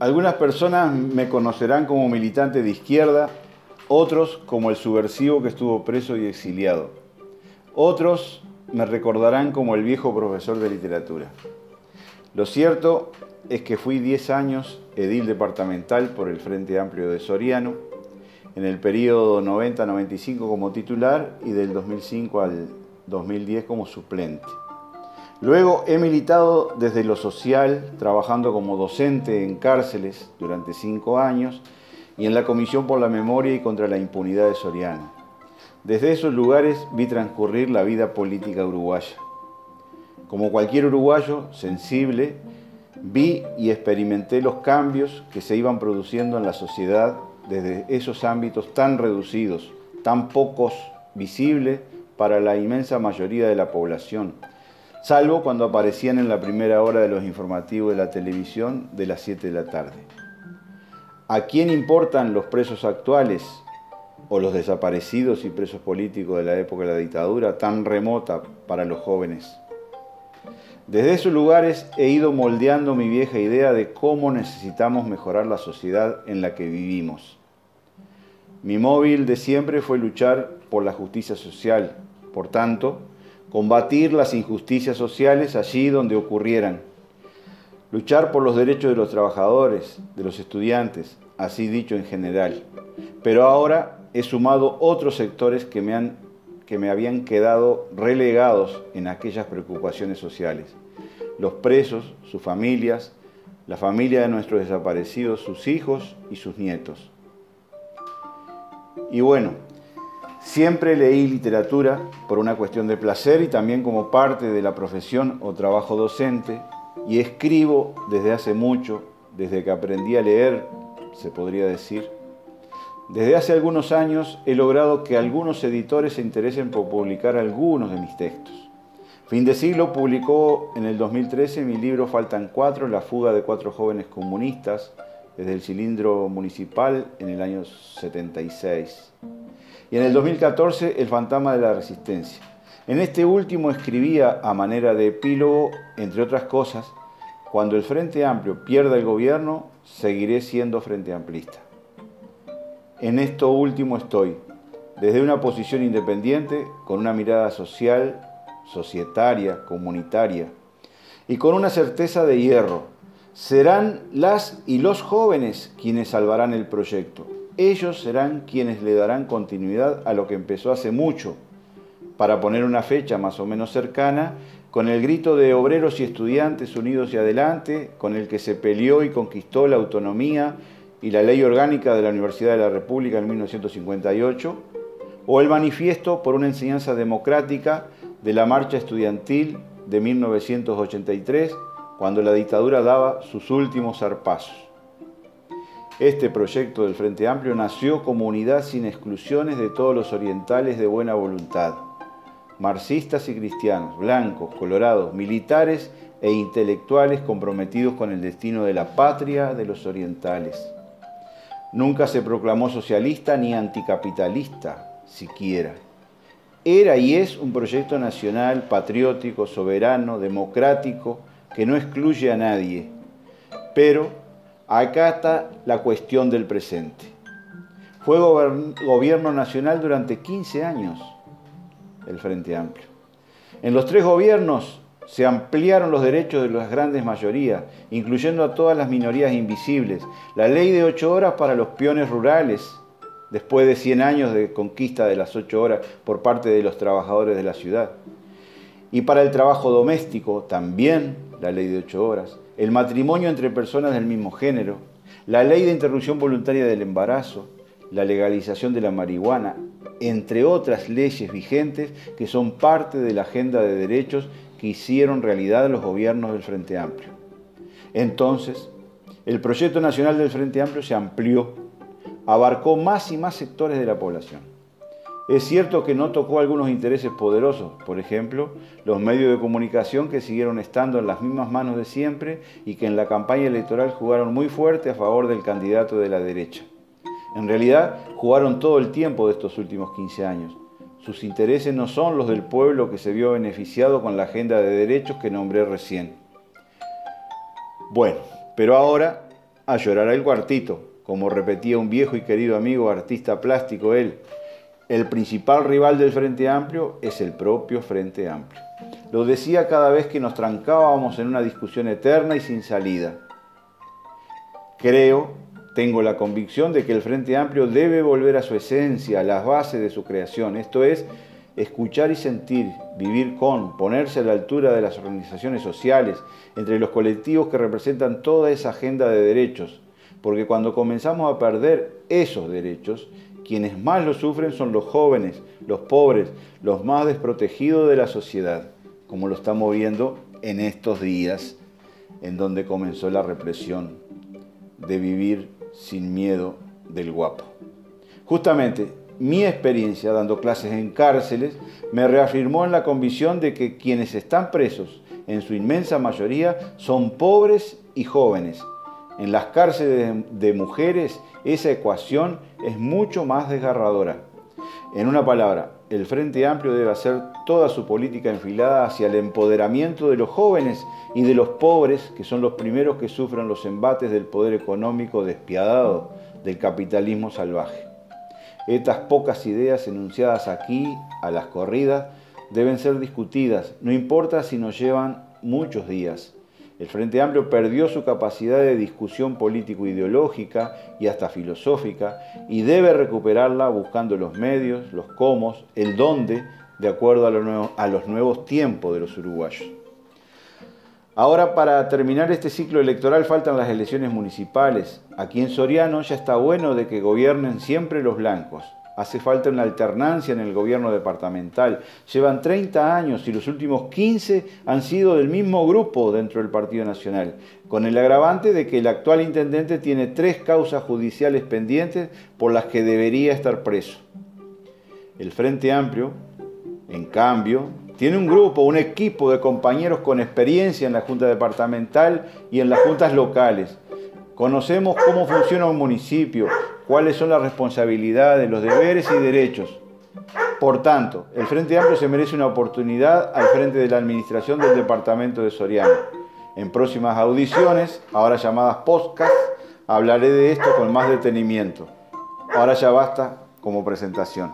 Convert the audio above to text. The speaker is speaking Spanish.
Algunas personas me conocerán como militante de izquierda, otros como el subversivo que estuvo preso y exiliado. Otros me recordarán como el viejo profesor de literatura. Lo cierto es que fui 10 años edil departamental por el Frente Amplio de Soriano, en el periodo 90-95 como titular y del 2005 al 2010 como suplente. Luego he militado desde lo social, trabajando como docente en cárceles durante cinco años y en la Comisión por la Memoria y contra la Impunidad de Soriano. Desde esos lugares vi transcurrir la vida política uruguaya. Como cualquier uruguayo sensible, vi y experimenté los cambios que se iban produciendo en la sociedad desde esos ámbitos tan reducidos, tan pocos visibles para la inmensa mayoría de la población salvo cuando aparecían en la primera hora de los informativos de la televisión de las 7 de la tarde. ¿A quién importan los presos actuales o los desaparecidos y presos políticos de la época de la dictadura tan remota para los jóvenes? Desde esos lugares he ido moldeando mi vieja idea de cómo necesitamos mejorar la sociedad en la que vivimos. Mi móvil de siempre fue luchar por la justicia social. Por tanto, combatir las injusticias sociales allí donde ocurrieran, luchar por los derechos de los trabajadores, de los estudiantes, así dicho en general. Pero ahora he sumado otros sectores que me, han, que me habían quedado relegados en aquellas preocupaciones sociales. Los presos, sus familias, la familia de nuestros desaparecidos, sus hijos y sus nietos. Y bueno, Siempre leí literatura por una cuestión de placer y también como parte de la profesión o trabajo docente y escribo desde hace mucho, desde que aprendí a leer, se podría decir. Desde hace algunos años he logrado que algunos editores se interesen por publicar algunos de mis textos. Fin de siglo publicó en el 2013 mi libro Faltan cuatro, la fuga de cuatro jóvenes comunistas desde el cilindro municipal en el año 76 y en el 2014 El fantasma de la resistencia. En este último escribía a manera de epílogo, entre otras cosas, cuando el Frente Amplio pierda el gobierno, seguiré siendo Frente Amplista. En esto último estoy, desde una posición independiente, con una mirada social, societaria, comunitaria, y con una certeza de hierro. Serán las y los jóvenes quienes salvarán el proyecto ellos serán quienes le darán continuidad a lo que empezó hace mucho, para poner una fecha más o menos cercana, con el grito de obreros y estudiantes unidos y adelante, con el que se peleó y conquistó la autonomía y la ley orgánica de la Universidad de la República en 1958, o el manifiesto por una enseñanza democrática de la marcha estudiantil de 1983, cuando la dictadura daba sus últimos zarpazos. Este proyecto del Frente Amplio nació como unidad sin exclusiones de todos los orientales de buena voluntad, marxistas y cristianos, blancos, colorados, militares e intelectuales comprometidos con el destino de la patria de los orientales. Nunca se proclamó socialista ni anticapitalista, siquiera. Era y es un proyecto nacional, patriótico, soberano, democrático, que no excluye a nadie, pero Acá está la cuestión del presente. Fue gobierno nacional durante 15 años el Frente Amplio. En los tres gobiernos se ampliaron los derechos de las grandes mayorías, incluyendo a todas las minorías invisibles. La ley de ocho horas para los peones rurales, después de 100 años de conquista de las ocho horas por parte de los trabajadores de la ciudad. Y para el trabajo doméstico, también la ley de ocho horas el matrimonio entre personas del mismo género, la ley de interrupción voluntaria del embarazo, la legalización de la marihuana, entre otras leyes vigentes que son parte de la agenda de derechos que hicieron realidad los gobiernos del Frente Amplio. Entonces, el proyecto nacional del Frente Amplio se amplió, abarcó más y más sectores de la población. Es cierto que no tocó algunos intereses poderosos, por ejemplo, los medios de comunicación que siguieron estando en las mismas manos de siempre y que en la campaña electoral jugaron muy fuerte a favor del candidato de la derecha. En realidad, jugaron todo el tiempo de estos últimos 15 años. Sus intereses no son los del pueblo que se vio beneficiado con la agenda de derechos que nombré recién. Bueno, pero ahora a llorar al cuartito, como repetía un viejo y querido amigo artista plástico él. El principal rival del Frente Amplio es el propio Frente Amplio. Lo decía cada vez que nos trancábamos en una discusión eterna y sin salida. Creo, tengo la convicción de que el Frente Amplio debe volver a su esencia, a las bases de su creación, esto es, escuchar y sentir, vivir con, ponerse a la altura de las organizaciones sociales, entre los colectivos que representan toda esa agenda de derechos, porque cuando comenzamos a perder esos derechos, quienes más lo sufren son los jóvenes, los pobres, los más desprotegidos de la sociedad, como lo estamos viendo en estos días en donde comenzó la represión de vivir sin miedo del guapo. Justamente mi experiencia dando clases en cárceles me reafirmó en la convicción de que quienes están presos, en su inmensa mayoría, son pobres y jóvenes, en las cárceles de mujeres esa ecuación es mucho más desgarradora. En una palabra, el Frente Amplio debe hacer toda su política enfilada hacia el empoderamiento de los jóvenes y de los pobres, que son los primeros que sufren los embates del poder económico despiadado del capitalismo salvaje. Estas pocas ideas enunciadas aquí, a las corridas, deben ser discutidas, no importa si nos llevan muchos días. El Frente Amplio perdió su capacidad de discusión político-ideológica y hasta filosófica y debe recuperarla buscando los medios, los cómo, el dónde, de acuerdo a, los nuevos tiempos de los uruguayos. Ahora para terminar este ciclo electoral faltan las elecciones municipales. Aquí en Soriano ya está bueno de que gobiernen siempre los blancos. Hace falta una alternancia en el gobierno departamental. Llevan 30 años y los últimos 15 han sido del mismo grupo dentro del Partido Nacional, con el agravante de que el actual intendente tiene tres causas judiciales pendientes por las que debería estar preso. El Frente Amplio, en cambio, tiene un grupo, un equipo de compañeros con experiencia en la Junta Departamental y en las juntas locales. Conocemos cómo funciona un municipio, cuáles son las responsabilidades, los deberes y derechos. Por tanto, el Frente Amplio se merece una oportunidad al frente de la administración del departamento de Soriano. En próximas audiciones, ahora llamadas podcast, hablaré de esto con más detenimiento. Ahora ya basta como presentación.